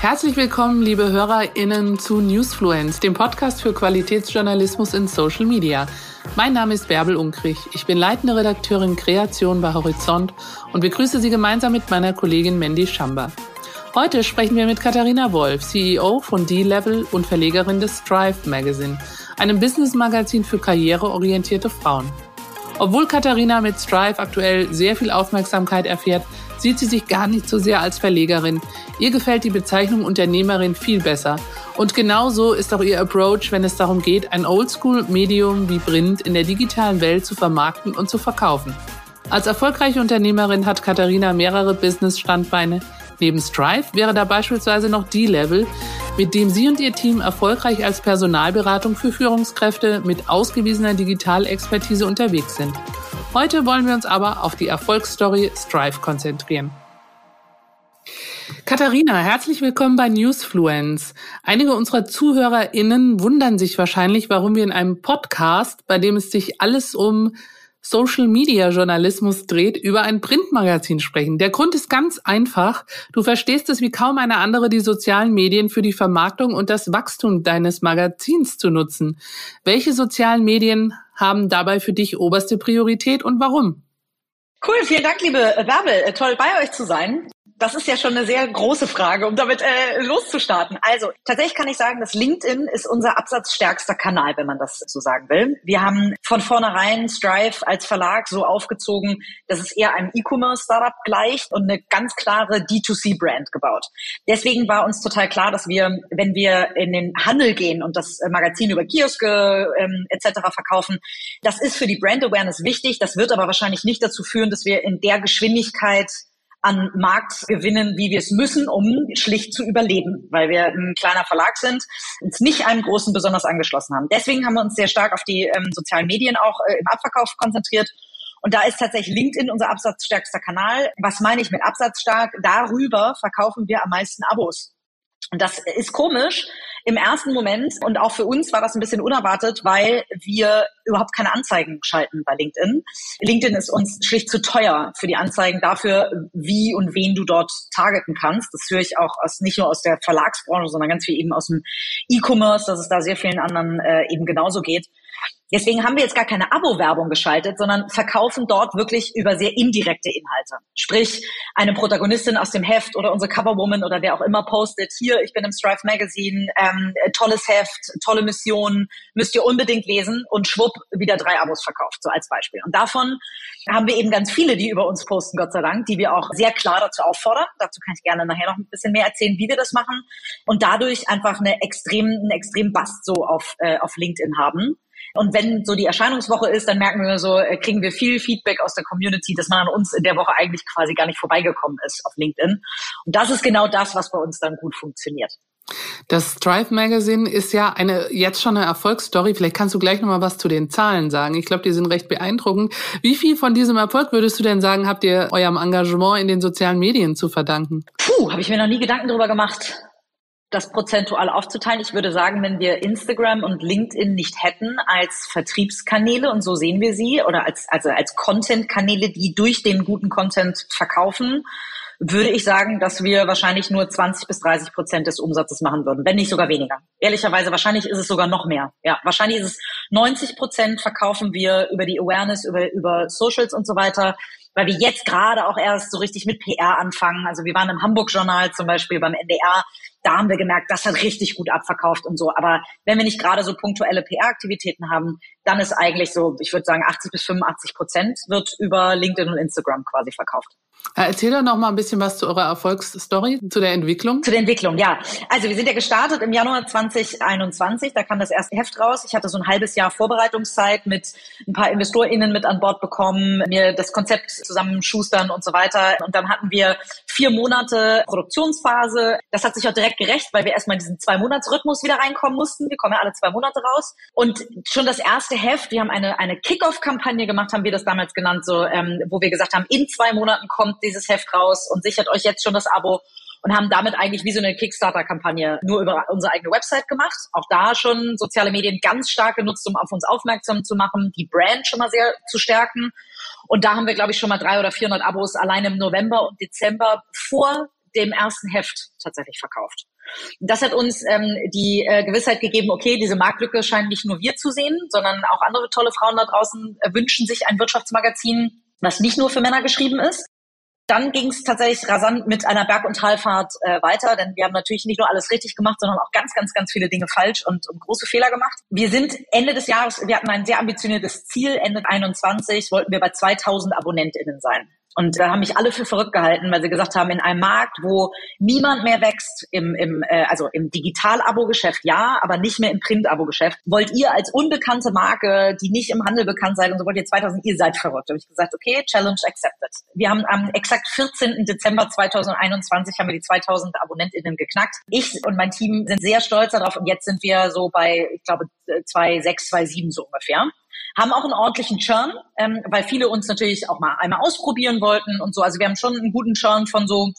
Herzlich willkommen, liebe HörerInnen zu Newsfluence, dem Podcast für Qualitätsjournalismus in Social Media. Mein Name ist Bärbel Unkrich. Ich bin leitende Redakteurin Kreation bei Horizont und begrüße Sie gemeinsam mit meiner Kollegin Mandy Schamba. Heute sprechen wir mit Katharina Wolf, CEO von D-Level und Verlegerin des Strive Magazine, einem Business-Magazin für karriereorientierte Frauen. Obwohl Katharina mit Strive aktuell sehr viel Aufmerksamkeit erfährt, sieht sie sich gar nicht so sehr als Verlegerin. Ihr gefällt die Bezeichnung Unternehmerin viel besser. Und genauso ist auch ihr Approach, wenn es darum geht, ein Oldschool-Medium wie Print in der digitalen Welt zu vermarkten und zu verkaufen. Als erfolgreiche Unternehmerin hat Katharina mehrere Business-Standbeine. Neben Strive wäre da beispielsweise noch D-Level, mit dem sie und ihr Team erfolgreich als Personalberatung für Führungskräfte mit ausgewiesener Digitalexpertise unterwegs sind. Heute wollen wir uns aber auf die Erfolgsstory Strive konzentrieren. Katharina, herzlich willkommen bei Newsfluence. Einige unserer ZuhörerInnen wundern sich wahrscheinlich, warum wir in einem Podcast, bei dem es sich alles um Social Media Journalismus dreht, über ein Printmagazin sprechen. Der Grund ist ganz einfach. Du verstehst es wie kaum eine andere, die sozialen Medien für die Vermarktung und das Wachstum deines Magazins zu nutzen. Welche sozialen Medien haben dabei für dich oberste Priorität und warum? Cool, vielen Dank, liebe Bärbel. Toll bei euch zu sein. Das ist ja schon eine sehr große Frage, um damit äh, loszustarten. Also tatsächlich kann ich sagen, dass LinkedIn ist unser absatzstärkster Kanal, wenn man das so sagen will. Wir haben von vornherein Strive als Verlag so aufgezogen, dass es eher einem E-Commerce-Startup gleicht und eine ganz klare D2C-Brand gebaut. Deswegen war uns total klar, dass wir, wenn wir in den Handel gehen und das Magazin über Kioske ähm, etc. verkaufen, das ist für die Brand Awareness wichtig. Das wird aber wahrscheinlich nicht dazu führen, dass wir in der Geschwindigkeit an Markt gewinnen, wie wir es müssen, um schlicht zu überleben, weil wir ein kleiner Verlag sind, uns nicht einem großen besonders angeschlossen haben. Deswegen haben wir uns sehr stark auf die ähm, sozialen Medien auch äh, im Abverkauf konzentriert. Und da ist tatsächlich LinkedIn unser absatzstärkster Kanal. Was meine ich mit absatzstark? Darüber verkaufen wir am meisten Abos. Und das ist komisch im ersten Moment und auch für uns war das ein bisschen unerwartet, weil wir überhaupt keine Anzeigen schalten bei LinkedIn. LinkedIn ist uns schlicht zu teuer für die Anzeigen dafür, wie und wen du dort targeten kannst. Das höre ich auch aus, nicht nur aus der Verlagsbranche, sondern ganz viel eben aus dem E-Commerce, dass es da sehr vielen anderen äh, eben genauso geht. Deswegen haben wir jetzt gar keine Abo-Werbung geschaltet, sondern verkaufen dort wirklich über sehr indirekte Inhalte. Sprich, eine Protagonistin aus dem Heft oder unsere Coverwoman oder wer auch immer postet, hier, ich bin im Strive Magazine, ähm, tolles Heft, tolle Mission, müsst ihr unbedingt lesen und schwupp, wieder drei Abos verkauft, so als Beispiel. Und davon haben wir eben ganz viele, die über uns posten, Gott sei Dank, die wir auch sehr klar dazu auffordern. Dazu kann ich gerne nachher noch ein bisschen mehr erzählen, wie wir das machen. Und dadurch einfach eine extrem, einen extrem Bast so auf, äh, auf LinkedIn haben. Und wenn so die Erscheinungswoche ist, dann merken wir so, äh, kriegen wir viel Feedback aus der Community, dass man an uns in der Woche eigentlich quasi gar nicht vorbeigekommen ist auf LinkedIn. Und das ist genau das, was bei uns dann gut funktioniert. Das Strive Magazine ist ja eine jetzt schon eine Erfolgsstory. Vielleicht kannst du gleich noch mal was zu den Zahlen sagen. Ich glaube, die sind recht beeindruckend. Wie viel von diesem Erfolg würdest du denn sagen, habt ihr eurem Engagement in den sozialen Medien zu verdanken? Puh, habe ich mir noch nie Gedanken darüber gemacht das prozentual aufzuteilen. Ich würde sagen, wenn wir Instagram und LinkedIn nicht hätten als Vertriebskanäle, und so sehen wir sie, oder als, also als Content-Kanäle, die durch den guten Content verkaufen, würde ich sagen, dass wir wahrscheinlich nur 20 bis 30 Prozent des Umsatzes machen würden, wenn nicht sogar weniger. Ehrlicherweise, wahrscheinlich ist es sogar noch mehr. Ja, wahrscheinlich ist es 90 Prozent verkaufen wir über die Awareness, über, über Socials und so weiter weil wir jetzt gerade auch erst so richtig mit PR anfangen. Also wir waren im Hamburg-Journal zum Beispiel beim NDR, da haben wir gemerkt, das hat richtig gut abverkauft und so. Aber wenn wir nicht gerade so punktuelle PR-Aktivitäten haben, dann ist eigentlich so, ich würde sagen, 80 bis 85 Prozent wird über LinkedIn und Instagram quasi verkauft. Erzähl doch noch mal ein bisschen was zu eurer Erfolgsstory, zu der Entwicklung. Zu der Entwicklung, ja. Also wir sind ja gestartet im Januar 2021, da kam das erste Heft raus. Ich hatte so ein halbes Jahr Vorbereitungszeit mit ein paar InvestorInnen mit an Bord bekommen, mir das Konzept zusammenschustern und so weiter. Und dann hatten wir vier Monate Produktionsphase. Das hat sich auch direkt gerecht, weil wir erstmal in diesen zwei Monats-Rhythmus wieder reinkommen mussten. Wir kommen ja alle zwei Monate raus. Und schon das erste Heft, wir haben eine, eine Kick-Off-Kampagne gemacht, haben wir das damals genannt, so, ähm, wo wir gesagt haben, in zwei Monaten kommt dieses Heft raus und sichert euch jetzt schon das Abo und haben damit eigentlich wie so eine Kickstarter-Kampagne nur über unsere eigene Website gemacht. Auch da schon soziale Medien ganz stark genutzt, um auf uns aufmerksam zu machen, die Brand schon mal sehr zu stärken. Und da haben wir, glaube ich, schon mal drei oder vierhundert Abos allein im November und Dezember vor dem ersten Heft tatsächlich verkauft. Das hat uns ähm, die äh, Gewissheit gegeben, okay, diese Marktlücke scheinen nicht nur wir zu sehen, sondern auch andere tolle Frauen da draußen äh, wünschen sich ein Wirtschaftsmagazin, was nicht nur für Männer geschrieben ist. Dann ging es tatsächlich rasant mit einer Berg- und Talfahrt äh, weiter, denn wir haben natürlich nicht nur alles richtig gemacht, sondern auch ganz, ganz, ganz viele Dinge falsch und, und große Fehler gemacht. Wir sind Ende des Jahres, wir hatten ein sehr ambitioniertes Ziel, Ende 21 wollten wir bei 2000 AbonnentInnen sein. Und da haben mich alle für verrückt gehalten, weil sie gesagt haben, in einem Markt, wo niemand mehr wächst, im, im, äh, also im Digital-Abo-Geschäft ja, aber nicht mehr im Print-Abo-Geschäft, wollt ihr als unbekannte Marke, die nicht im Handel bekannt seid und so wollt ihr 2000, ihr seid verrückt. Da habe ich gesagt, okay, Challenge accepted. Wir haben am exakt 14. Dezember 2021 haben wir die 2000 AbonnentInnen geknackt. Ich und mein Team sind sehr stolz darauf und jetzt sind wir so bei, ich glaube, 2,6, 2,7 so ungefähr haben auch einen ordentlichen Churn, ähm, weil viele uns natürlich auch mal einmal ausprobieren wollten und so. Also wir haben schon einen guten Churn von so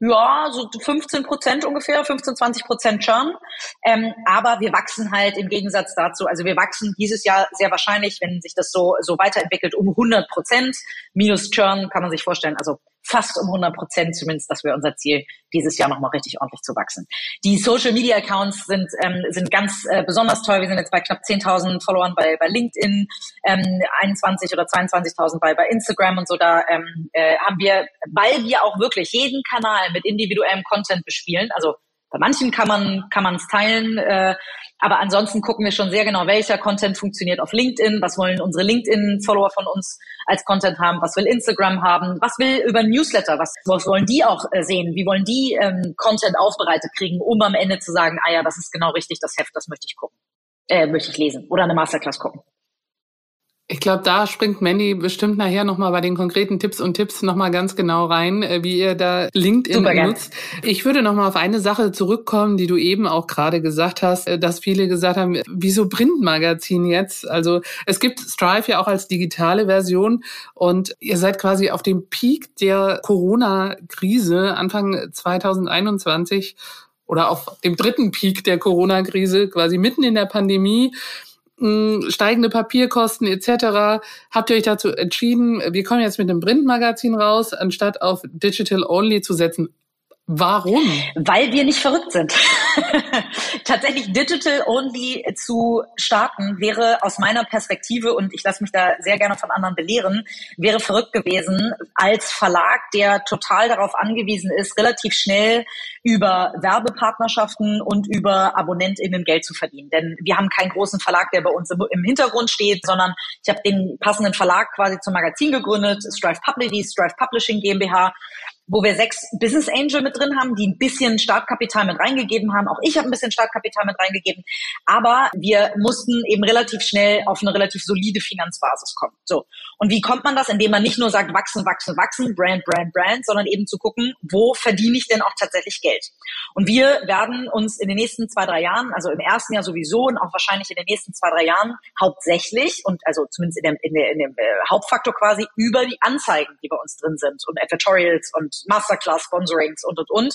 ja, so 15 Prozent ungefähr, 15, 20 Prozent Churn. Ähm, aber wir wachsen halt im Gegensatz dazu, also wir wachsen dieses Jahr sehr wahrscheinlich, wenn sich das so, so weiterentwickelt, um 100 Prozent. Minus Churn kann man sich vorstellen, also fast um 100 Prozent zumindest, das wäre unser Ziel, dieses Jahr nochmal richtig ordentlich zu wachsen. Die Social Media Accounts sind, ähm, sind ganz äh, besonders toll. Wir sind jetzt bei knapp 10.000 Followern bei, bei LinkedIn, ähm, 21 oder 22.000 bei, bei Instagram und so. Da ähm, äh, haben wir, weil wir auch wirklich jeden Kanal mit individuellem Content bespielen, also bei manchen kann man kann man es teilen, äh, aber ansonsten gucken wir schon sehr genau, welcher Content funktioniert auf LinkedIn, was wollen unsere LinkedIn-Follower von uns als Content haben, was will Instagram haben, was will über Newsletter, was, was wollen die auch äh, sehen, wie wollen die ähm, Content aufbereitet kriegen, um am Ende zu sagen, ah ja, das ist genau richtig, das Heft, das möchte ich gucken, äh, möchte ich lesen oder eine Masterclass gucken. Ich glaube, da springt Mandy bestimmt nachher nochmal bei den konkreten Tipps und Tipps nochmal ganz genau rein, äh, wie ihr da LinkedIn Super nutzt. Ich würde nochmal auf eine Sache zurückkommen, die du eben auch gerade gesagt hast, äh, dass viele gesagt haben, wieso Printmagazin jetzt? Also es gibt Strive ja auch als digitale Version und ihr seid quasi auf dem Peak der Corona-Krise Anfang 2021 oder auf dem dritten Peak der Corona-Krise, quasi mitten in der Pandemie steigende Papierkosten etc. habt ihr euch dazu entschieden, wir kommen jetzt mit einem Printmagazin raus, anstatt auf Digital Only zu setzen. Warum? Weil wir nicht verrückt sind. Tatsächlich Digital Only zu starten wäre aus meiner Perspektive, und ich lasse mich da sehr gerne von anderen belehren, wäre verrückt gewesen als Verlag, der total darauf angewiesen ist, relativ schnell über Werbepartnerschaften und über AbonnentInnen Geld zu verdienen. Denn wir haben keinen großen Verlag, der bei uns im Hintergrund steht, sondern ich habe den passenden Verlag quasi zum Magazin gegründet, Strive Publishing, Strive Publishing GmbH wo wir sechs Business Angel mit drin haben, die ein bisschen Startkapital mit reingegeben haben. Auch ich habe ein bisschen Startkapital mit reingegeben. Aber wir mussten eben relativ schnell auf eine relativ solide Finanzbasis kommen. So. Und wie kommt man das? Indem man nicht nur sagt, wachsen, wachsen, wachsen, Brand, Brand, Brand, sondern eben zu gucken, wo verdiene ich denn auch tatsächlich Geld? Und wir werden uns in den nächsten zwei, drei Jahren, also im ersten Jahr sowieso und auch wahrscheinlich in den nächsten zwei, drei Jahren hauptsächlich und also zumindest in dem, in, der, in dem äh, Hauptfaktor quasi über die Anzeigen, die bei uns drin sind und Editorials und Masterclass-Sponsorings und, und, und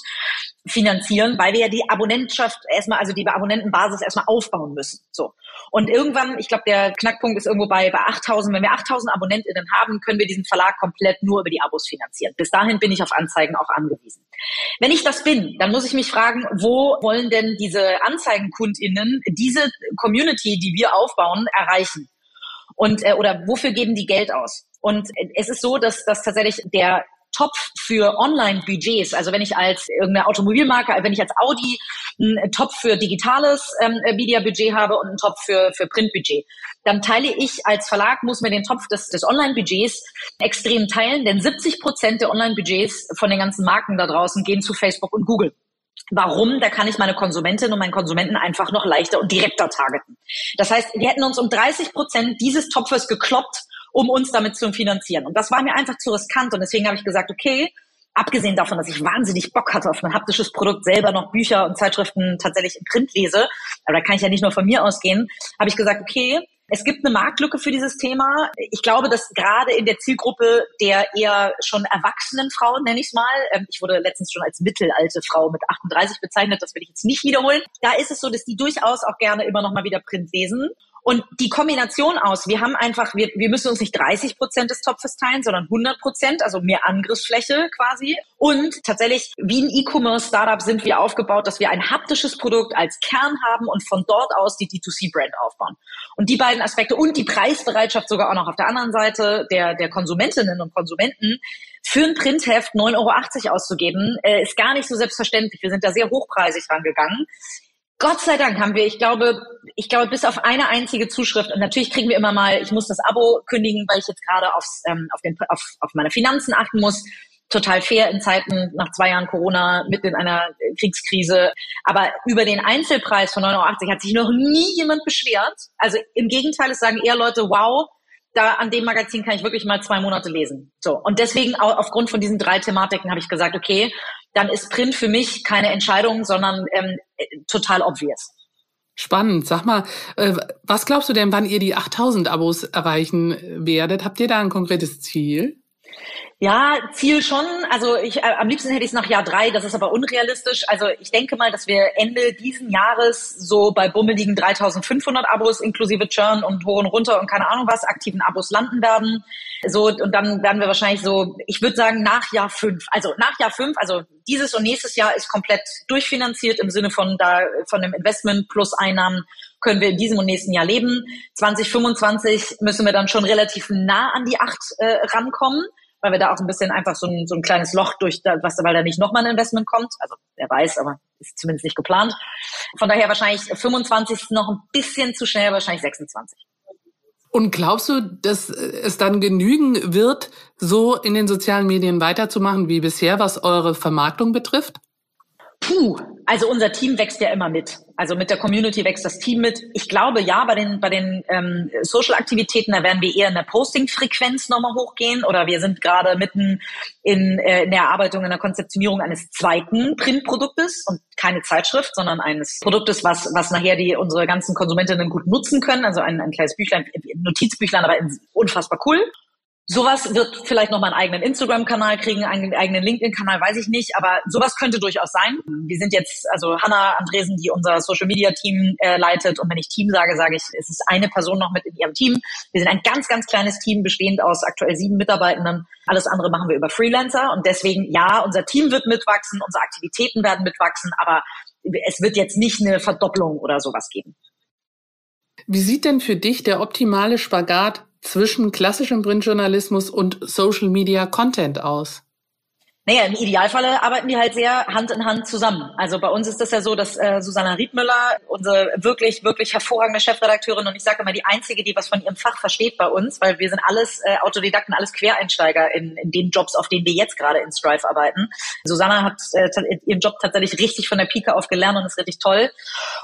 finanzieren, weil wir ja die Abonnentschaft erstmal, also die Abonnentenbasis erstmal aufbauen müssen. So. Und irgendwann, ich glaube, der Knackpunkt ist irgendwo bei, bei 8000. Wenn wir 8000 AbonnentInnen haben, können wir diesen Verlag komplett nur über die Abos finanzieren. Bis dahin bin ich auf Anzeigen auch angewiesen. Wenn ich das bin, dann muss ich mich fragen, wo wollen denn diese AnzeigenkundInnen diese Community, die wir aufbauen, erreichen? Und, äh, oder wofür geben die Geld aus? Und es ist so, dass, dass tatsächlich der Topf für Online-Budgets. Also wenn ich als irgendeine Automobilmarke, wenn ich als Audi einen Topf für digitales ähm, Media-Budget habe und einen Topf für, für Print-Budget, dann teile ich als Verlag, muss mir den Topf des, des Online-Budgets extrem teilen, denn 70 Prozent der Online-Budgets von den ganzen Marken da draußen gehen zu Facebook und Google. Warum? Da kann ich meine Konsumentin und meinen Konsumenten einfach noch leichter und direkter targeten. Das heißt, wir hätten uns um 30 Prozent dieses Topfes gekloppt um uns damit zu finanzieren. Und das war mir einfach zu riskant und deswegen habe ich gesagt, okay, abgesehen davon, dass ich wahnsinnig Bock hatte auf ein haptisches Produkt, selber noch Bücher und Zeitschriften tatsächlich im Print lese, aber da kann ich ja nicht nur von mir ausgehen, habe ich gesagt, okay, es gibt eine Marktlücke für dieses Thema. Ich glaube, dass gerade in der Zielgruppe der eher schon erwachsenen Frauen, nenne ich es mal, ähm, ich wurde letztens schon als mittelalte Frau mit 38 bezeichnet, das will ich jetzt nicht wiederholen. Da ist es so, dass die durchaus auch gerne immer noch mal wieder Print lesen Und die Kombination aus, wir haben einfach, wir, wir müssen uns nicht 30 Prozent des Topfes teilen, sondern 100 Prozent, also mehr Angriffsfläche quasi. Und tatsächlich, wie ein E-Commerce-Startup sind wir aufgebaut, dass wir ein haptisches Produkt als Kern haben und von dort aus die D2C-Brand aufbauen. Und die beiden Aspekte und die Preisbereitschaft sogar auch noch auf der anderen Seite der, der Konsumentinnen und Konsumenten für ein Printheft 9,80 Euro auszugeben, äh, ist gar nicht so selbstverständlich. Wir sind da sehr hochpreisig rangegangen. Gott sei Dank haben wir, ich glaube, ich glaube, bis auf eine einzige Zuschrift, und natürlich kriegen wir immer mal, ich muss das Abo kündigen, weil ich jetzt gerade aufs, ähm, auf, den, auf, auf meine Finanzen achten muss. Total fair in Zeiten nach zwei Jahren Corona, mitten in einer Kriegskrise. Aber über den Einzelpreis von 9,80 Euro hat sich noch nie jemand beschwert. Also im Gegenteil, es sagen eher Leute, wow, da an dem Magazin kann ich wirklich mal zwei Monate lesen. So. Und deswegen, aufgrund von diesen drei Thematiken, habe ich gesagt, okay, dann ist Print für mich keine Entscheidung, sondern ähm, total obvious. Spannend. Sag mal, äh, was glaubst du denn, wann ihr die 8000 Abos erreichen werdet? Habt ihr da ein konkretes Ziel? Ja, Ziel schon. Also ich, äh, am liebsten hätte ich es nach Jahr drei. Das ist aber unrealistisch. Also ich denke mal, dass wir Ende diesen Jahres so bei bummeligen 3.500 Abos inklusive Churn und hoch und runter und keine Ahnung was aktiven Abos landen werden. So und dann werden wir wahrscheinlich so, ich würde sagen nach Jahr fünf. Also nach Jahr fünf. Also dieses und nächstes Jahr ist komplett durchfinanziert im Sinne von da von dem Investment plus Einnahmen können wir in diesem und nächsten Jahr leben. 2025 müssen wir dann schon relativ nah an die acht äh, rankommen weil wir da auch ein bisschen einfach so ein, so ein kleines Loch durch, was, weil da nicht nochmal ein Investment kommt. Also wer weiß, aber ist zumindest nicht geplant. Von daher wahrscheinlich 25 noch ein bisschen zu schnell, wahrscheinlich 26. Und glaubst du, dass es dann genügen wird, so in den sozialen Medien weiterzumachen wie bisher, was eure Vermarktung betrifft? Puh, also unser Team wächst ja immer mit. Also mit der Community wächst das Team mit. Ich glaube ja, bei den bei den ähm, Social-Aktivitäten, da werden wir eher in der Posting-Frequenz nochmal hochgehen. Oder wir sind gerade mitten in, äh, in der Erarbeitung, in der Konzeptionierung eines zweiten Printproduktes und keine Zeitschrift, sondern eines Produktes, was was nachher die unsere ganzen Konsumentinnen gut nutzen können. Also ein, ein kleines Büchlein, Notizbüchlein, aber unfassbar cool. Sowas wird vielleicht noch mal einen eigenen Instagram-Kanal kriegen, einen eigenen LinkedIn-Kanal, weiß ich nicht, aber sowas könnte durchaus sein. Wir sind jetzt, also Hanna Andresen, die unser Social-Media-Team äh, leitet und wenn ich Team sage, sage ich, es ist eine Person noch mit in ihrem Team. Wir sind ein ganz, ganz kleines Team, bestehend aus aktuell sieben Mitarbeitenden. Alles andere machen wir über Freelancer und deswegen, ja, unser Team wird mitwachsen, unsere Aktivitäten werden mitwachsen, aber es wird jetzt nicht eine Verdopplung oder sowas geben. Wie sieht denn für dich der optimale Spagat zwischen klassischem Printjournalismus und Social Media Content aus? Naja, im Idealfalle arbeiten die halt sehr Hand in Hand zusammen. Also bei uns ist das ja so, dass äh, Susanna Riedmüller, unsere wirklich, wirklich hervorragende Chefredakteurin und ich sage immer die einzige, die was von ihrem Fach versteht bei uns, weil wir sind alles äh, Autodidakten, alles Quereinsteiger in, in den Jobs, auf denen wir jetzt gerade in Strive arbeiten. Susanna hat äh, ihren Job tatsächlich richtig von der Pike auf gelernt und ist richtig toll.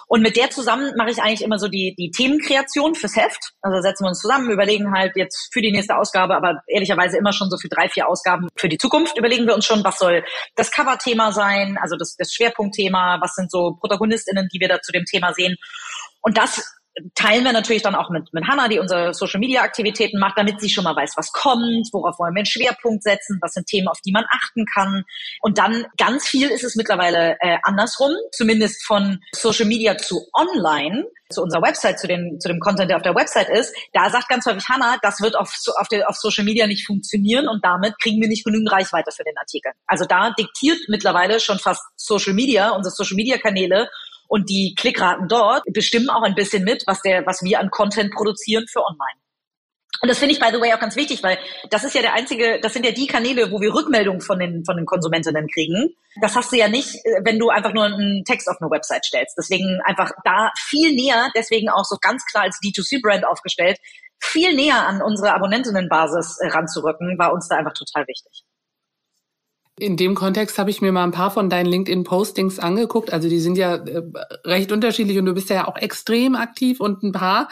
Und mit der zusammen mache ich eigentlich immer so die, die Themenkreation fürs Heft. Also setzen wir uns zusammen, überlegen halt jetzt für die nächste Ausgabe, aber ehrlicherweise immer schon so für drei, vier Ausgaben für die Zukunft überlegen wir uns schon was soll das Cover-Thema sein, also das, das Schwerpunktthema, was sind so ProtagonistInnen, die wir da zu dem Thema sehen. Und das teilen wir natürlich dann auch mit, mit Hannah, die unsere Social Media Aktivitäten macht, damit sie schon mal weiß, was kommt, worauf wollen wir einen Schwerpunkt setzen, was sind Themen, auf die man achten kann. Und dann ganz viel ist es mittlerweile äh, andersrum, zumindest von Social Media zu online zu unserer Website, zu, den, zu dem Content, der auf der Website ist, da sagt ganz häufig Hannah, das wird auf, auf, der, auf Social Media nicht funktionieren und damit kriegen wir nicht genügend Reichweite für den Artikel. Also da diktiert mittlerweile schon fast Social Media, unsere Social Media Kanäle und die Klickraten dort bestimmen auch ein bisschen mit, was der, was wir an Content produzieren für online. Und das finde ich, by the way, auch ganz wichtig, weil das ist ja der einzige, das sind ja die Kanäle, wo wir Rückmeldungen von den, von den Konsumentinnen kriegen. Das hast du ja nicht, äh, wenn du einfach nur einen Text auf eine Website stellst. Deswegen einfach da viel näher, deswegen auch so ganz klar als D2C-Brand aufgestellt, viel näher an unsere Abonnentinnenbasis äh, ranzurücken, war uns da einfach total wichtig. In dem Kontext habe ich mir mal ein paar von deinen LinkedIn-Postings angeguckt. Also die sind ja äh, recht unterschiedlich und du bist ja auch extrem aktiv und ein paar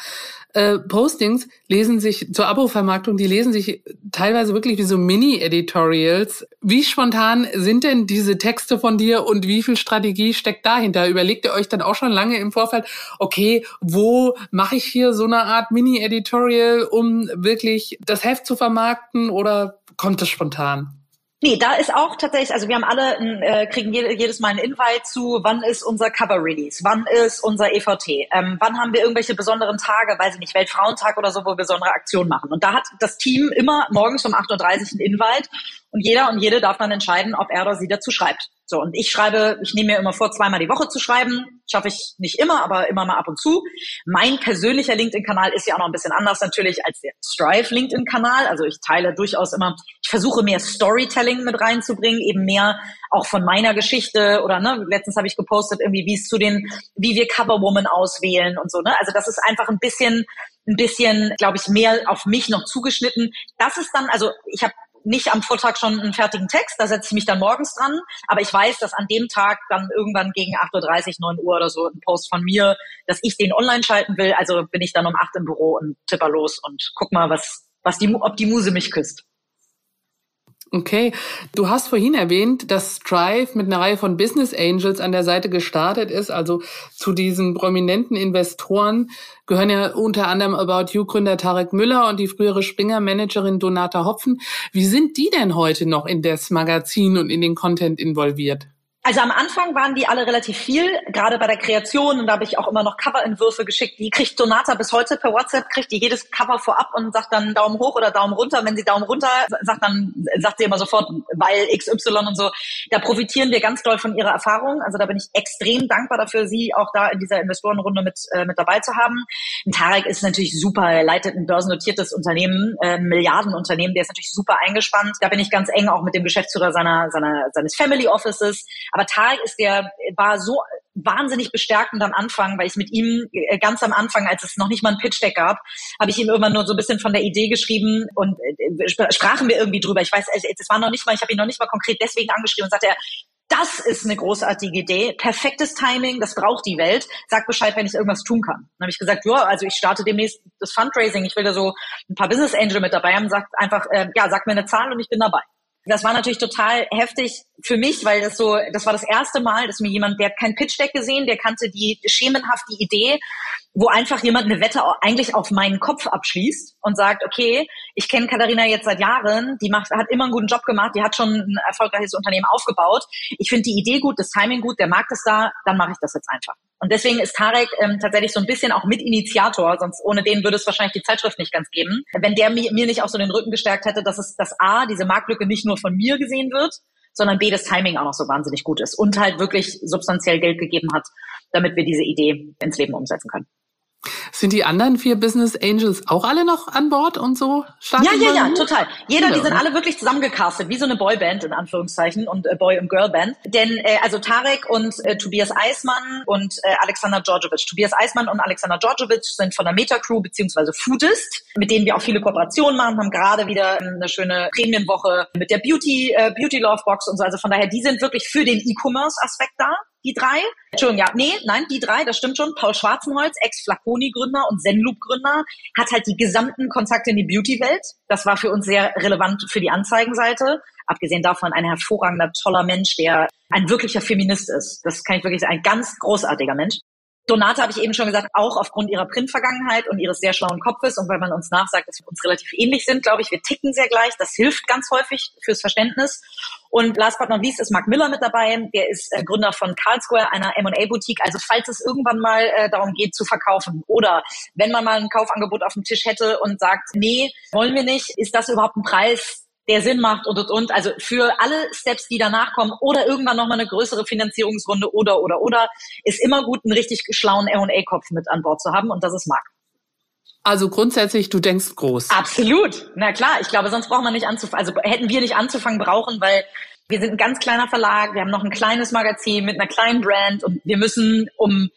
äh, Postings lesen sich zur Abo-Vermarktung, die lesen sich teilweise wirklich wie so Mini-Editorials. Wie spontan sind denn diese Texte von dir und wie viel Strategie steckt dahinter? Überlegt ihr euch dann auch schon lange im Vorfeld, okay, wo mache ich hier so eine Art Mini-Editorial, um wirklich das Heft zu vermarkten oder kommt es spontan? Nee, da ist auch tatsächlich, also wir haben alle, äh, kriegen jedes Mal einen Invite zu, wann ist unser Cover Release, wann ist unser EVT, ähm, wann haben wir irgendwelche besonderen Tage, weiß ich nicht, Weltfrauentag oder so, wo wir besondere Aktionen machen. Und da hat das Team immer morgens um 8.30 Uhr einen Invite und jeder und jede darf dann entscheiden, ob er oder sie dazu schreibt. So, und ich schreibe, ich nehme mir immer vor, zweimal die Woche zu schreiben. Schaffe ich nicht immer, aber immer mal ab und zu. Mein persönlicher LinkedIn-Kanal ist ja auch noch ein bisschen anders natürlich als der Strive LinkedIn-Kanal. Also ich teile durchaus immer, ich versuche mehr Storytelling mit reinzubringen, eben mehr auch von meiner Geschichte oder ne, letztens habe ich gepostet irgendwie, wie es zu den, wie wir Coverwoman auswählen und so. Ne? Also das ist einfach ein bisschen, ein bisschen, glaube ich, mehr auf mich noch zugeschnitten. Das ist dann, also ich habe nicht am Vortag schon einen fertigen Text, da setze ich mich dann morgens dran, aber ich weiß, dass an dem Tag dann irgendwann gegen 8.30 Uhr, 9 Uhr oder so ein Post von mir, dass ich den online schalten will, also bin ich dann um 8 im Büro und tipper los und guck mal, was, was die, ob die Muse mich küsst. Okay, du hast vorhin erwähnt, dass Strive mit einer Reihe von Business Angels an der Seite gestartet ist. Also zu diesen prominenten Investoren gehören ja unter anderem About You Gründer Tarek Müller und die frühere Springer Managerin Donata Hopfen. Wie sind die denn heute noch in das Magazin und in den Content involviert? Also am Anfang waren die alle relativ viel, gerade bei der Kreation und da habe ich auch immer noch Coverentwürfe geschickt. Die kriegt Donata bis heute per WhatsApp, kriegt die jedes Cover vorab und sagt dann Daumen hoch oder Daumen runter. Wenn sie Daumen runter sagt, dann sagt sie immer sofort, weil XY und so. Da profitieren wir ganz doll von ihrer Erfahrung. Also da bin ich extrem dankbar dafür, sie auch da in dieser Investorenrunde mit, äh, mit dabei zu haben. Und Tarek ist natürlich super, er leitet ein börsennotiertes Unternehmen, äh, Milliardenunternehmen, der ist natürlich super eingespannt. Da bin ich ganz eng auch mit dem Geschäftsführer seiner, seiner, seines Family Offices aber Tarek ist der, war so wahnsinnig bestärkend am Anfang, weil ich mit ihm äh, ganz am Anfang, als es noch nicht mal ein Pitch Deck gab, habe ich ihm irgendwann nur so ein bisschen von der Idee geschrieben und äh, sprachen wir irgendwie drüber. Ich weiß, es war noch nicht mal, ich habe ihn noch nicht mal konkret deswegen angeschrieben und sagte er, das ist eine großartige Idee, perfektes Timing, das braucht die Welt. Sag Bescheid, wenn ich irgendwas tun kann. Dann habe ich gesagt, ja, also ich starte demnächst das Fundraising, ich will da so ein paar Business Angel mit dabei haben, sagt einfach, äh, ja, sag mir eine Zahl und ich bin dabei. Das war natürlich total heftig für mich, weil das so, das war das erste Mal, dass mir jemand, der hat kein Pitch Deck gesehen, der kannte die schemenhafte Idee, wo einfach jemand eine Wette eigentlich auf meinen Kopf abschließt und sagt, okay, ich kenne Katharina jetzt seit Jahren, die macht, hat immer einen guten Job gemacht, die hat schon ein erfolgreiches Unternehmen aufgebaut. Ich finde die Idee gut, das Timing gut, der Markt ist da, dann mache ich das jetzt einfach. Und deswegen ist Tarek ähm, tatsächlich so ein bisschen auch Mitinitiator, sonst ohne den würde es wahrscheinlich die Zeitschrift nicht ganz geben. Wenn der mir, mir nicht auch so den Rücken gestärkt hätte, dass es das A, diese Marktlücke nicht nur von mir gesehen wird, sondern B, das Timing auch noch so wahnsinnig gut ist und halt wirklich substanziell Geld gegeben hat, damit wir diese Idee ins Leben umsetzen können. Sind die anderen vier Business Angels auch alle noch an Bord und so? Ja, ja, ja, total. Jeder, die sind alle wirklich zusammengecastet, wie so eine Boyband in Anführungszeichen und äh, Boy- und Girlband. Denn äh, also Tarek und äh, Tobias Eismann und äh, Alexander Djordjevic. Tobias Eismann und Alexander Djordjevic sind von der Meta Crew beziehungsweise Foodist, mit denen wir auch viele Kooperationen machen, haben gerade wieder eine schöne Prämienwoche mit der Beauty, äh, Beauty Love Box und so. Also von daher, die sind wirklich für den E-Commerce-Aspekt da die drei. Entschuldigung, ja, nee, nein, die drei, das stimmt schon. Paul Schwarzenholz, Ex-Flaconi-Gründer und Zenloop-Gründer, hat halt die gesamten Kontakte in die Beauty-Welt. Das war für uns sehr relevant für die Anzeigenseite. Abgesehen davon ein hervorragender, toller Mensch, der ein wirklicher Feminist ist. Das kann ich wirklich sagen, ein ganz großartiger Mensch. Donate habe ich eben schon gesagt, auch aufgrund ihrer Printvergangenheit und ihres sehr schlauen Kopfes und weil man uns nachsagt, dass wir uns relativ ähnlich sind, glaube ich, wir ticken sehr gleich. Das hilft ganz häufig fürs Verständnis. Und last but not least ist Mark Miller mit dabei. Der ist äh, Gründer von Carl Square, einer M&A-Boutique. Also falls es irgendwann mal äh, darum geht zu verkaufen oder wenn man mal ein Kaufangebot auf dem Tisch hätte und sagt, nee, wollen wir nicht, ist das überhaupt ein Preis, der Sinn macht und und und. Also für alle Steps, die danach kommen oder irgendwann nochmal eine größere Finanzierungsrunde oder oder oder, ist immer gut, einen richtig schlauen M&A-Kopf mit an Bord zu haben und das ist Marc. Also grundsätzlich, du denkst groß. Absolut. Na klar, ich glaube, sonst brauchen wir nicht anzufangen, also hätten wir nicht anzufangen brauchen, weil wir sind ein ganz kleiner Verlag, wir haben noch ein kleines Magazin mit einer kleinen Brand und wir müssen, um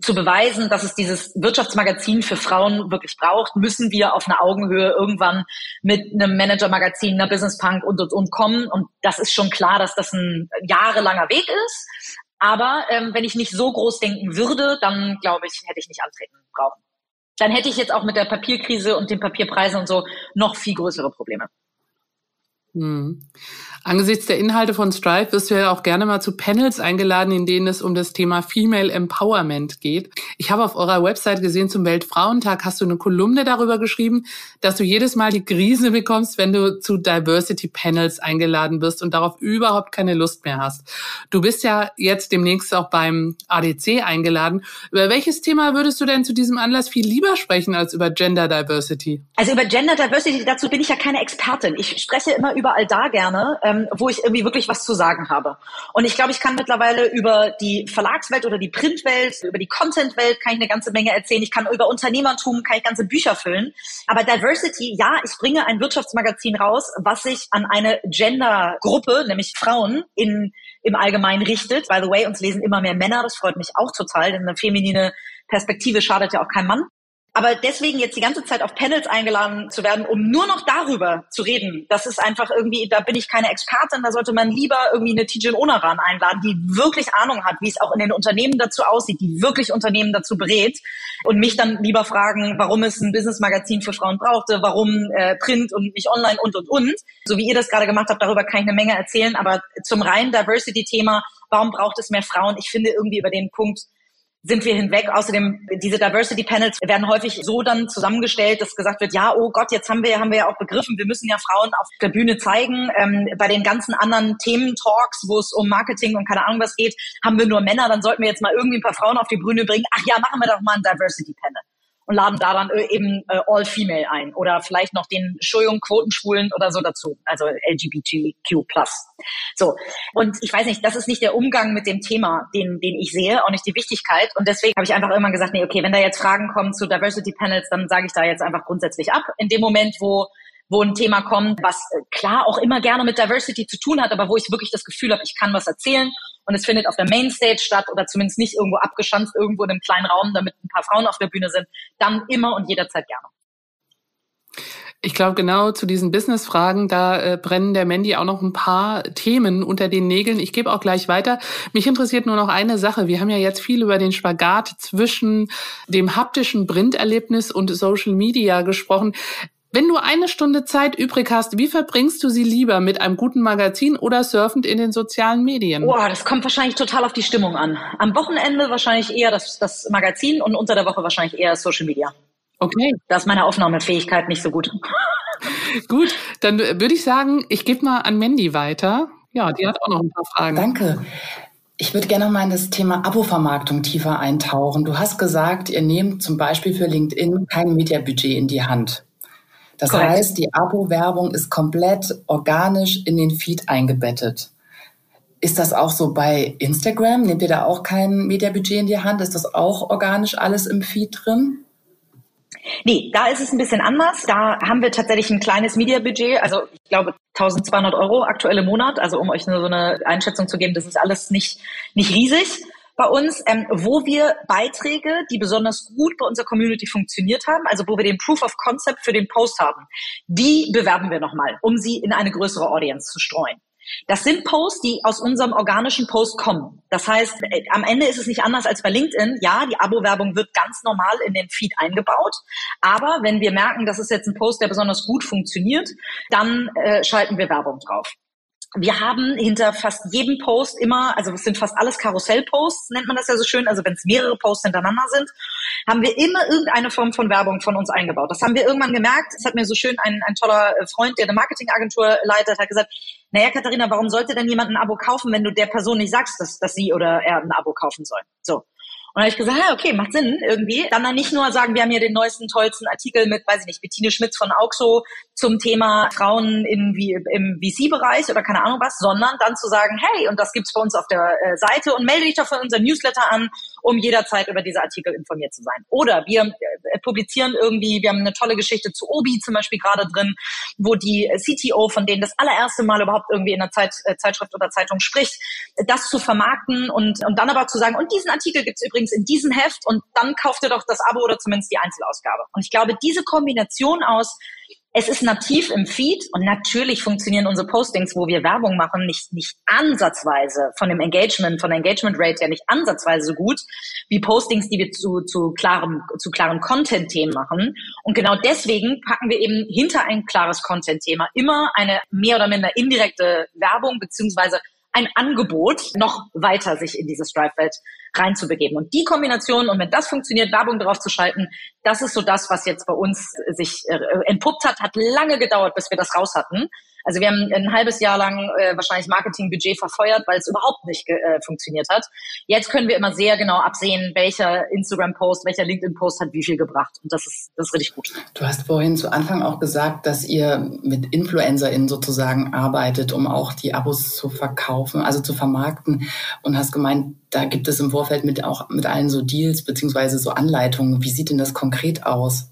zu beweisen, dass es dieses Wirtschaftsmagazin für Frauen wirklich braucht, müssen wir auf einer Augenhöhe irgendwann mit einem Managermagazin, einer Business Punk und, und, und kommen. Und das ist schon klar, dass das ein jahrelanger Weg ist. Aber ähm, wenn ich nicht so groß denken würde, dann glaube ich, hätte ich nicht antreten brauchen. Dann hätte ich jetzt auch mit der Papierkrise und den Papierpreisen und so noch viel größere Probleme. Hm. Angesichts der Inhalte von Stripe wirst du ja auch gerne mal zu Panels eingeladen, in denen es um das Thema Female Empowerment geht. Ich habe auf eurer Website gesehen, zum Weltfrauentag hast du eine Kolumne darüber geschrieben, dass du jedes Mal die Krise bekommst, wenn du zu Diversity Panels eingeladen wirst und darauf überhaupt keine Lust mehr hast. Du bist ja jetzt demnächst auch beim ADC eingeladen. Über welches Thema würdest du denn zu diesem Anlass viel lieber sprechen als über Gender Diversity? Also über Gender Diversity, dazu bin ich ja keine Expertin. Ich spreche immer überall da gerne. Ähm, ähm, wo ich irgendwie wirklich was zu sagen habe. Und ich glaube, ich kann mittlerweile über die Verlagswelt oder die Printwelt, über die Contentwelt kann ich eine ganze Menge erzählen. Ich kann über Unternehmertum, kann ich ganze Bücher füllen. Aber Diversity, ja, ich bringe ein Wirtschaftsmagazin raus, was sich an eine Gendergruppe, nämlich Frauen in im Allgemeinen richtet. By the way, uns lesen immer mehr Männer, das freut mich auch total, denn eine feminine Perspektive schadet ja auch kein Mann. Aber deswegen jetzt die ganze Zeit auf Panels eingeladen zu werden, um nur noch darüber zu reden, das ist einfach irgendwie, da bin ich keine Expertin, da sollte man lieber irgendwie eine Tijin Onaran einladen, die wirklich Ahnung hat, wie es auch in den Unternehmen dazu aussieht, die wirklich Unternehmen dazu berät und mich dann lieber fragen, warum es ein Businessmagazin für Frauen brauchte, warum äh, Print und nicht online und und und. So wie ihr das gerade gemacht habt, darüber kann ich eine Menge erzählen, aber zum reinen Diversity-Thema, warum braucht es mehr Frauen? Ich finde irgendwie über den Punkt, sind wir hinweg. Außerdem, diese Diversity Panels werden häufig so dann zusammengestellt, dass gesagt wird, ja, oh Gott, jetzt haben wir, haben wir ja auch begriffen, wir müssen ja Frauen auf der Bühne zeigen. Ähm, bei den ganzen anderen Thementalks, wo es um Marketing und keine Ahnung was geht, haben wir nur Männer, dann sollten wir jetzt mal irgendwie ein paar Frauen auf die Bühne bringen. Ach ja, machen wir doch mal ein Diversity Panel und laden da dann äh, eben äh, all female ein oder vielleicht noch den Entschuldigung Quotenschwulen oder so dazu, also LGBTQ+. So und ich weiß nicht, das ist nicht der Umgang mit dem Thema, den den ich sehe, auch nicht die Wichtigkeit und deswegen habe ich einfach immer gesagt, nee, okay, wenn da jetzt Fragen kommen zu Diversity Panels, dann sage ich da jetzt einfach grundsätzlich ab. In dem Moment, wo wo ein Thema kommt, was äh, klar auch immer gerne mit Diversity zu tun hat, aber wo ich wirklich das Gefühl habe, ich kann was erzählen und es findet auf der Mainstage statt oder zumindest nicht irgendwo abgeschanzt, irgendwo in einem kleinen Raum, damit ein paar Frauen auf der Bühne sind, dann immer und jederzeit gerne. Ich glaube, genau zu diesen Business-Fragen, da äh, brennen der Mandy auch noch ein paar Themen unter den Nägeln. Ich gebe auch gleich weiter. Mich interessiert nur noch eine Sache. Wir haben ja jetzt viel über den Spagat zwischen dem haptischen Printerlebnis und Social Media gesprochen. Wenn du eine Stunde Zeit übrig hast, wie verbringst du sie lieber mit einem guten Magazin oder surfend in den sozialen Medien? Boah, das kommt wahrscheinlich total auf die Stimmung an. Am Wochenende wahrscheinlich eher das, das Magazin und unter der Woche wahrscheinlich eher Social Media. Okay. Da ist meine Aufnahmefähigkeit nicht so gut. gut, dann würde ich sagen, ich gebe mal an Mandy weiter. Ja, die hat auch noch ein paar Fragen. Danke. Ich würde gerne noch mal in das Thema Abo-Vermarktung tiefer eintauchen. Du hast gesagt, ihr nehmt zum Beispiel für LinkedIn kein Mediabudget in die Hand. Das Correct. heißt, die Abo-Werbung ist komplett organisch in den Feed eingebettet. Ist das auch so bei Instagram? Nehmt ihr da auch kein Mediabudget in die Hand? Ist das auch organisch alles im Feed drin? Nee, da ist es ein bisschen anders. Da haben wir tatsächlich ein kleines Mediabudget, also ich glaube 1200 Euro aktuell im Monat. Also um euch nur so eine Einschätzung zu geben, das ist alles nicht, nicht riesig bei uns, ähm, wo wir Beiträge, die besonders gut bei unserer Community funktioniert haben, also wo wir den Proof of Concept für den Post haben, die bewerben wir nochmal, um sie in eine größere Audience zu streuen. Das sind Posts, die aus unserem organischen Post kommen. Das heißt, äh, am Ende ist es nicht anders als bei LinkedIn. Ja, die Abo-Werbung wird ganz normal in den Feed eingebaut. Aber wenn wir merken, das ist jetzt ein Post, der besonders gut funktioniert, dann äh, schalten wir Werbung drauf wir haben hinter fast jedem Post immer, also es sind fast alles Karussellposts, nennt man das ja so schön, also wenn es mehrere Posts hintereinander sind, haben wir immer irgendeine Form von Werbung von uns eingebaut. Das haben wir irgendwann gemerkt. Das hat mir so schön ein, ein toller Freund, der eine Marketingagentur leitet, hat gesagt, naja, Katharina, warum sollte denn jemand ein Abo kaufen, wenn du der Person nicht sagst, dass, dass sie oder er ein Abo kaufen soll? So. Und habe ich gesagt, ja, okay, macht Sinn irgendwie. Dann dann nicht nur sagen, wir haben hier den neuesten, tollsten Artikel mit, weiß ich nicht, Bettine Schmitz von Auxo zum Thema Frauen in, wie, im VC-Bereich oder keine Ahnung was, sondern dann zu sagen, hey, und das gibt's bei uns auf der äh, Seite und melde dich doch für unser Newsletter an, um jederzeit über diese Artikel informiert zu sein. Oder wir äh, publizieren irgendwie, wir haben eine tolle Geschichte zu Obi zum Beispiel gerade drin, wo die CTO, von denen das allererste Mal überhaupt irgendwie in einer Zeit, äh, Zeitschrift oder Zeitung spricht, das zu vermarkten und, und dann aber zu sagen, und diesen Artikel gibt's übrigens übrigens in diesem Heft und dann kauft ihr doch das Abo oder zumindest die Einzelausgabe. Und ich glaube, diese Kombination aus es ist nativ im Feed und natürlich funktionieren unsere Postings, wo wir Werbung machen, nicht, nicht ansatzweise von dem Engagement, von der Engagement Rate ja nicht ansatzweise so gut wie Postings, die wir zu, zu klarem, zu klarem Content-Themen machen. Und genau deswegen packen wir eben hinter ein klares Content-Thema immer eine mehr oder minder indirekte Werbung beziehungsweise ein Angebot, noch weiter sich in dieses Strive-Feld reinzubegeben. Und die Kombination, und wenn das funktioniert, Werbung drauf zu schalten, das ist so das, was jetzt bei uns sich äh, entpuppt hat, hat lange gedauert, bis wir das raus hatten. Also wir haben ein halbes Jahr lang äh, wahrscheinlich Marketingbudget verfeuert, weil es überhaupt nicht äh, funktioniert hat. Jetzt können wir immer sehr genau absehen, welcher Instagram-Post, welcher LinkedIn-Post hat wie viel gebracht. Und das ist, das ist richtig gut. Du hast vorhin zu Anfang auch gesagt, dass ihr mit InfluencerInnen sozusagen arbeitet, um auch die Abos zu verkaufen, also zu vermarkten. Und hast gemeint, da gibt es im Vorfeld mit auch mit allen so Deals beziehungsweise so Anleitungen. Wie sieht denn das konkret aus?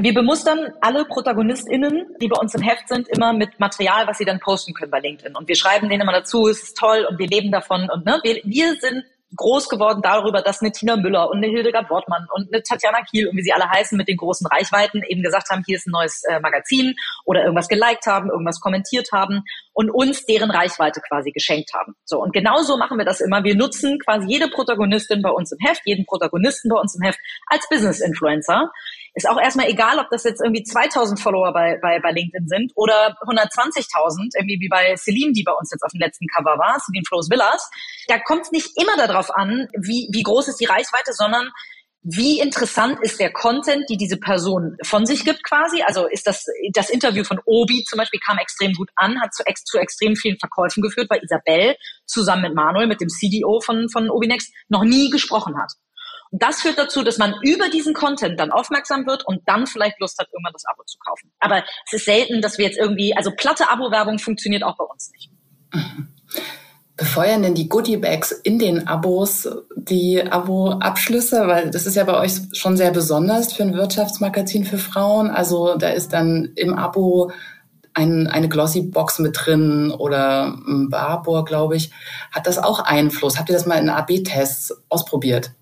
Wir bemustern alle ProtagonistInnen, die bei uns im Heft sind, immer mit Material, was sie dann posten können bei LinkedIn. Und wir schreiben denen immer dazu, es ist toll und wir leben davon. Und ne, wir, wir sind groß geworden darüber, dass eine Tina Müller und eine Hildegard Wortmann und eine Tatjana Kiel und wie sie alle heißen mit den großen Reichweiten eben gesagt haben, hier ist ein neues äh, Magazin oder irgendwas geliked haben, irgendwas kommentiert haben und uns deren Reichweite quasi geschenkt haben. So und genauso machen wir das immer. Wir nutzen quasi jede Protagonistin bei uns im Heft, jeden Protagonisten bei uns im Heft als Business Influencer ist auch erstmal egal, ob das jetzt irgendwie 2000 Follower bei, bei, bei LinkedIn sind oder 120.000, irgendwie wie bei Celine, die bei uns jetzt auf dem letzten Cover war, Celine Flo's Villas. Da kommt es nicht immer darauf an, wie, wie groß ist die Reichweite, sondern wie interessant ist der Content, die diese Person von sich gibt quasi? Also ist das, das Interview von Obi zum Beispiel kam extrem gut an, hat zu, zu extrem vielen Verkäufen geführt, weil Isabel zusammen mit Manuel, mit dem CDO von, von Obinext, noch nie gesprochen hat. Und das führt dazu, dass man über diesen Content dann aufmerksam wird und dann vielleicht Lust hat, irgendwann das Abo zu kaufen. Aber es ist selten, dass wir jetzt irgendwie, also platte Abo-Werbung funktioniert auch bei uns nicht. Befeuern denn die Goodie-Bags in den Abos die Abo-Abschlüsse? Weil das ist ja bei euch schon sehr besonders für ein Wirtschaftsmagazin für Frauen. Also da ist dann im Abo ein, eine Glossy-Box mit drin oder ein Barbour, glaube ich. Hat das auch Einfluss? Habt ihr das mal in AB-Tests ausprobiert?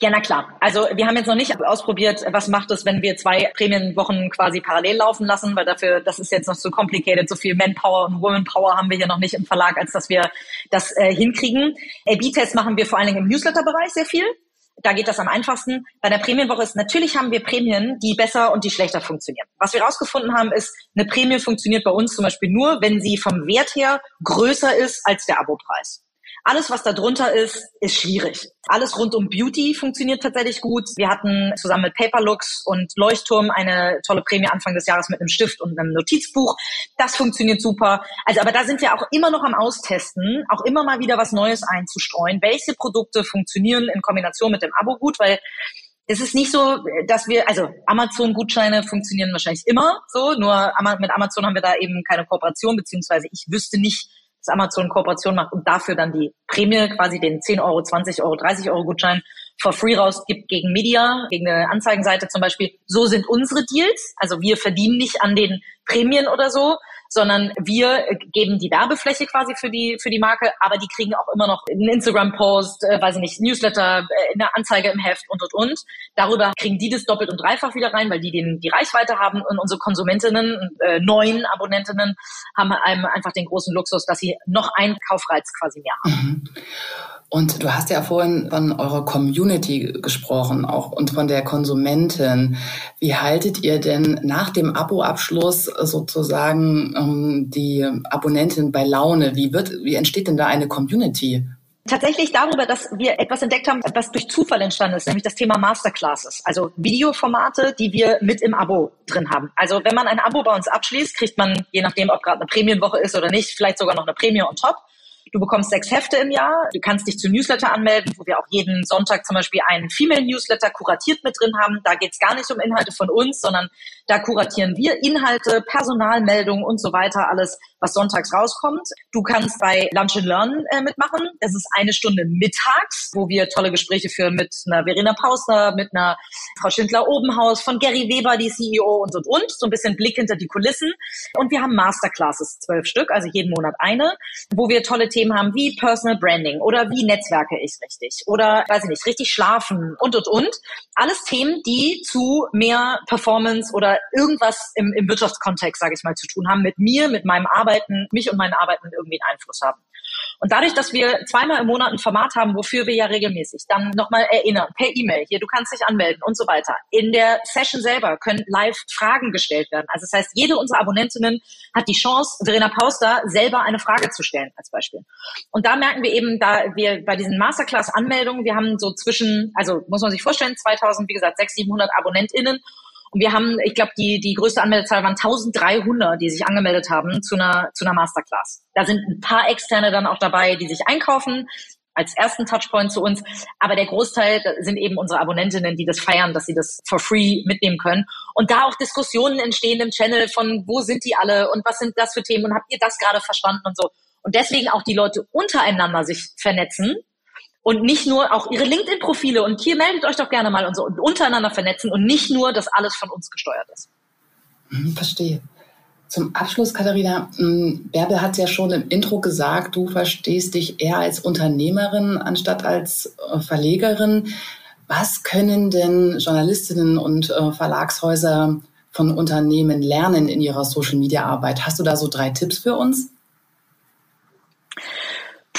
Ja, na klar. Also wir haben jetzt noch nicht ausprobiert, was macht es, wenn wir zwei Prämienwochen quasi parallel laufen lassen, weil dafür, das ist jetzt noch zu complicated. So viel Manpower und Womanpower haben wir hier noch nicht im Verlag, als dass wir das äh, hinkriegen. A-B-Tests machen wir vor allen Dingen im Newsletter-Bereich sehr viel. Da geht das am einfachsten. Bei der Prämienwoche ist, natürlich haben wir Prämien, die besser und die schlechter funktionieren. Was wir herausgefunden haben, ist, eine Prämie funktioniert bei uns zum Beispiel nur, wenn sie vom Wert her größer ist als der Abopreis. Alles, was da drunter ist, ist schwierig. Alles rund um Beauty funktioniert tatsächlich gut. Wir hatten zusammen mit Paperlooks und Leuchtturm eine tolle Prämie Anfang des Jahres mit einem Stift und einem Notizbuch. Das funktioniert super. Also, aber da sind wir auch immer noch am Austesten, auch immer mal wieder was Neues einzustreuen. Welche Produkte funktionieren in Kombination mit dem Abo gut, weil es ist nicht so, dass wir, also Amazon-Gutscheine funktionieren wahrscheinlich immer so, nur mit Amazon haben wir da eben keine Kooperation, beziehungsweise ich wüsste nicht, dass Amazon Kooperation macht und dafür dann die Prämie, quasi den 10 Euro, 20 Euro, 30 Euro Gutschein for free rausgibt gegen Media, gegen eine Anzeigenseite zum Beispiel. So sind unsere Deals. Also wir verdienen nicht an den Prämien oder so, sondern wir geben die Werbefläche quasi für die, für die Marke, aber die kriegen auch immer noch einen Instagram-Post, äh, weiß ich nicht, Newsletter, äh, eine Anzeige im Heft und, und, und. Darüber kriegen die das doppelt und dreifach wieder rein, weil die den, die Reichweite haben und unsere Konsumentinnen, äh, neuen Abonnentinnen haben einfach den großen Luxus, dass sie noch einen Kaufreiz quasi mehr haben. Mhm. Und du hast ja vorhin von eurer Community gesprochen, auch und von der Konsumentin. Wie haltet ihr denn nach dem Abo-Abschluss sozusagen ähm, die Abonnentin bei Laune? Wie wird, wie entsteht denn da eine Community? Tatsächlich darüber, dass wir etwas entdeckt haben, was durch Zufall entstanden ist, nämlich das Thema Masterclasses, also Videoformate, die wir mit im Abo drin haben. Also wenn man ein Abo bei uns abschließt, kriegt man, je nachdem, ob gerade eine Prämienwoche ist oder nicht, vielleicht sogar noch eine Prämie on top. Du bekommst sechs Hefte im Jahr. Du kannst dich zu Newsletter anmelden, wo wir auch jeden Sonntag zum Beispiel einen Female Newsletter kuratiert mit drin haben. Da geht es gar nicht um Inhalte von uns, sondern da kuratieren wir Inhalte, Personalmeldungen und so weiter, alles, was sonntags rauskommt. Du kannst bei Lunch and Learn äh, mitmachen. Es ist eine Stunde mittags, wo wir tolle Gespräche führen mit einer Verena Pausner, mit einer Frau Schindler-Obenhaus, von Gary Weber, die CEO und, und, und. So ein bisschen Blick hinter die Kulissen. Und wir haben Masterclasses, zwölf Stück, also jeden Monat eine, wo wir tolle Themen haben wie Personal Branding oder wie netzwerke ich richtig oder weiß ich nicht, richtig schlafen und und und. Alles Themen, die zu mehr Performance oder irgendwas im, im Wirtschaftskontext, sage ich mal, zu tun haben mit mir, mit meinem Arbeiten, mich und meinen Arbeiten irgendwie einen Einfluss haben. Und dadurch, dass wir zweimal im Monat ein Format haben, wofür wir ja regelmäßig dann nochmal erinnern, per E-Mail, hier, du kannst dich anmelden und so weiter. In der Session selber können live Fragen gestellt werden. Also das heißt, jede unserer Abonnentinnen hat die Chance, Verena Pauster selber eine Frage zu stellen, als Beispiel. Und da merken wir eben, da wir bei diesen Masterclass-Anmeldungen, wir haben so zwischen, also muss man sich vorstellen, 2000, wie gesagt, 600, 700 AbonnentInnen und wir haben, ich glaube, die, die größte Anmeldezahl waren 1300, die sich angemeldet haben zu einer, zu einer Masterclass. Da sind ein paar Externe dann auch dabei, die sich einkaufen als ersten Touchpoint zu uns. Aber der Großteil sind eben unsere Abonnentinnen, die das feiern, dass sie das for free mitnehmen können. Und da auch Diskussionen entstehen im Channel von, wo sind die alle und was sind das für Themen und habt ihr das gerade verstanden und so. Und deswegen auch die Leute untereinander sich vernetzen und nicht nur auch ihre LinkedIn-Profile und hier meldet euch doch gerne mal und so und untereinander vernetzen und nicht nur, dass alles von uns gesteuert ist. Hm, verstehe. Zum Abschluss, Katharina, hm, Bärbel hat ja schon im Intro gesagt, du verstehst dich eher als Unternehmerin anstatt als äh, Verlegerin. Was können denn Journalistinnen und äh, Verlagshäuser von Unternehmen lernen in ihrer Social-Media-Arbeit? Hast du da so drei Tipps für uns?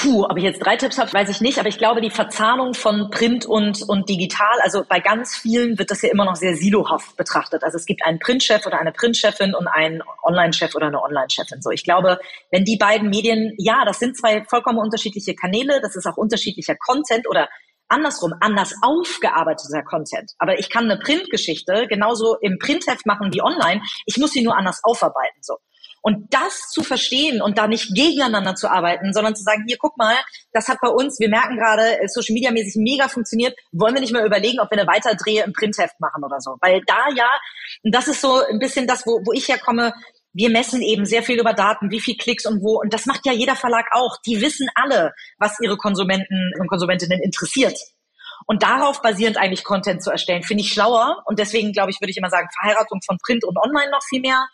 Puh, ob ich jetzt drei Tipps habe, weiß ich nicht, aber ich glaube, die Verzahnung von Print und, und digital, also bei ganz vielen wird das ja immer noch sehr silohaft betrachtet. Also es gibt einen Printchef oder eine Printchefin und einen Online-Chef oder eine Online-Chefin. So, ich glaube, wenn die beiden Medien, ja, das sind zwei vollkommen unterschiedliche Kanäle, das ist auch unterschiedlicher Content oder andersrum, anders aufgearbeiteter Content. Aber ich kann eine Printgeschichte genauso im Printheft machen wie online. Ich muss sie nur anders aufarbeiten, so. Und das zu verstehen und da nicht gegeneinander zu arbeiten, sondern zu sagen, hier, guck mal, das hat bei uns, wir merken gerade, äh, Social Media mäßig mega funktioniert, wollen wir nicht mal überlegen, ob wir eine Weiterdrehe im Printheft machen oder so. Weil da ja, und das ist so ein bisschen das, wo, wo ich herkomme, wir messen eben sehr viel über Daten, wie viel Klicks und wo. Und das macht ja jeder Verlag auch. Die wissen alle, was ihre Konsumenten und Konsumentinnen interessiert. Und darauf basierend eigentlich Content zu erstellen, finde ich schlauer. Und deswegen, glaube ich, würde ich immer sagen, Verheiratung von Print und Online noch viel mehr.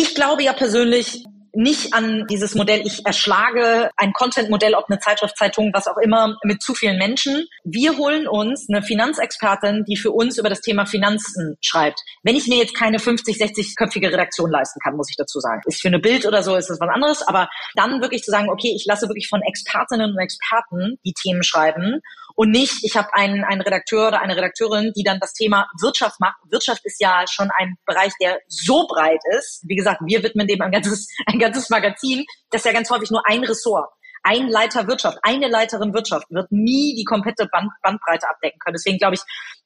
Ich glaube ja persönlich nicht an dieses Modell, ich erschlage ein Content-Modell, ob eine Zeitschrift, Zeitung, was auch immer, mit zu vielen Menschen. Wir holen uns eine Finanzexpertin, die für uns über das Thema Finanzen schreibt. Wenn ich mir jetzt keine 50, 60-köpfige Redaktion leisten kann, muss ich dazu sagen. Ist für eine Bild oder so ist das was anderes, aber dann wirklich zu sagen, okay, ich lasse wirklich von Expertinnen und Experten die Themen schreiben und nicht, ich habe einen, einen Redakteur oder eine Redakteurin, die dann das Thema Wirtschaft macht. Wirtschaft ist ja schon ein Bereich, der so breit ist. Wie gesagt, wir widmen dem ein ganzes, ein ganzes Magazin. Das ist ja ganz häufig nur ein Ressort. Ein Leiter Wirtschaft, eine Leiterin Wirtschaft wird nie die komplette Band, Bandbreite abdecken können. Deswegen glaube ich,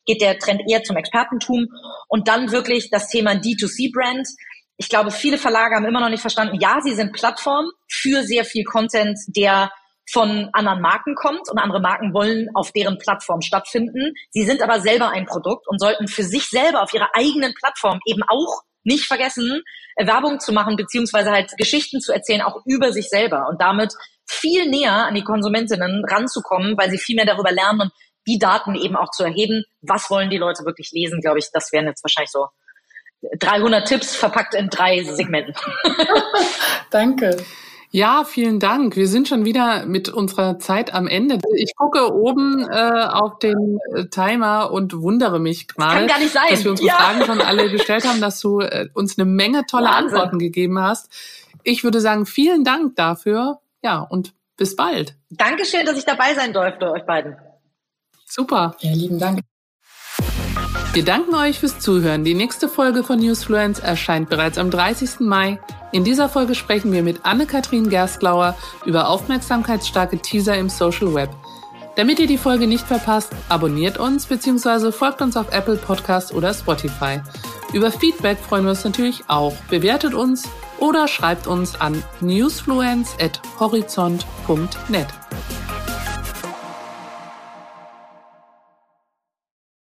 geht der Trend eher zum Expertentum und dann wirklich das Thema D2C-Brand. Ich glaube, viele Verlage haben immer noch nicht verstanden, ja, sie sind Plattform für sehr viel Content, der von anderen Marken kommt und andere Marken wollen auf deren Plattform stattfinden. Sie sind aber selber ein Produkt und sollten für sich selber auf ihrer eigenen Plattform eben auch nicht vergessen, äh, Werbung zu machen, beziehungsweise halt Geschichten zu erzählen, auch über sich selber und damit viel näher an die Konsumentinnen ranzukommen, weil sie viel mehr darüber lernen und die Daten eben auch zu erheben. Was wollen die Leute wirklich lesen, glaube ich, das wären jetzt wahrscheinlich so 300 Tipps verpackt in drei Segmenten. Danke. Ja, vielen Dank. Wir sind schon wieder mit unserer Zeit am Ende. Ich gucke oben äh, auf den äh, Timer und wundere mich gerade, dass wir unsere ja. Fragen schon alle gestellt haben, dass du äh, uns eine Menge tolle Wahnsinn. Antworten gegeben hast. Ich würde sagen, vielen Dank dafür. Ja, und bis bald. Dankeschön, dass ich dabei sein durfte, euch beiden. Super. Ja, lieben Dank. Wir danken euch fürs Zuhören. Die nächste Folge von Newsfluence erscheint bereits am 30. Mai. In dieser Folge sprechen wir mit Anne-Kathrin Gerstlauer über aufmerksamkeitsstarke Teaser im Social Web. Damit ihr die Folge nicht verpasst, abonniert uns bzw. folgt uns auf Apple Podcasts oder Spotify. Über Feedback freuen wir uns natürlich auch. Bewertet uns oder schreibt uns an newsfluence.horizont.net.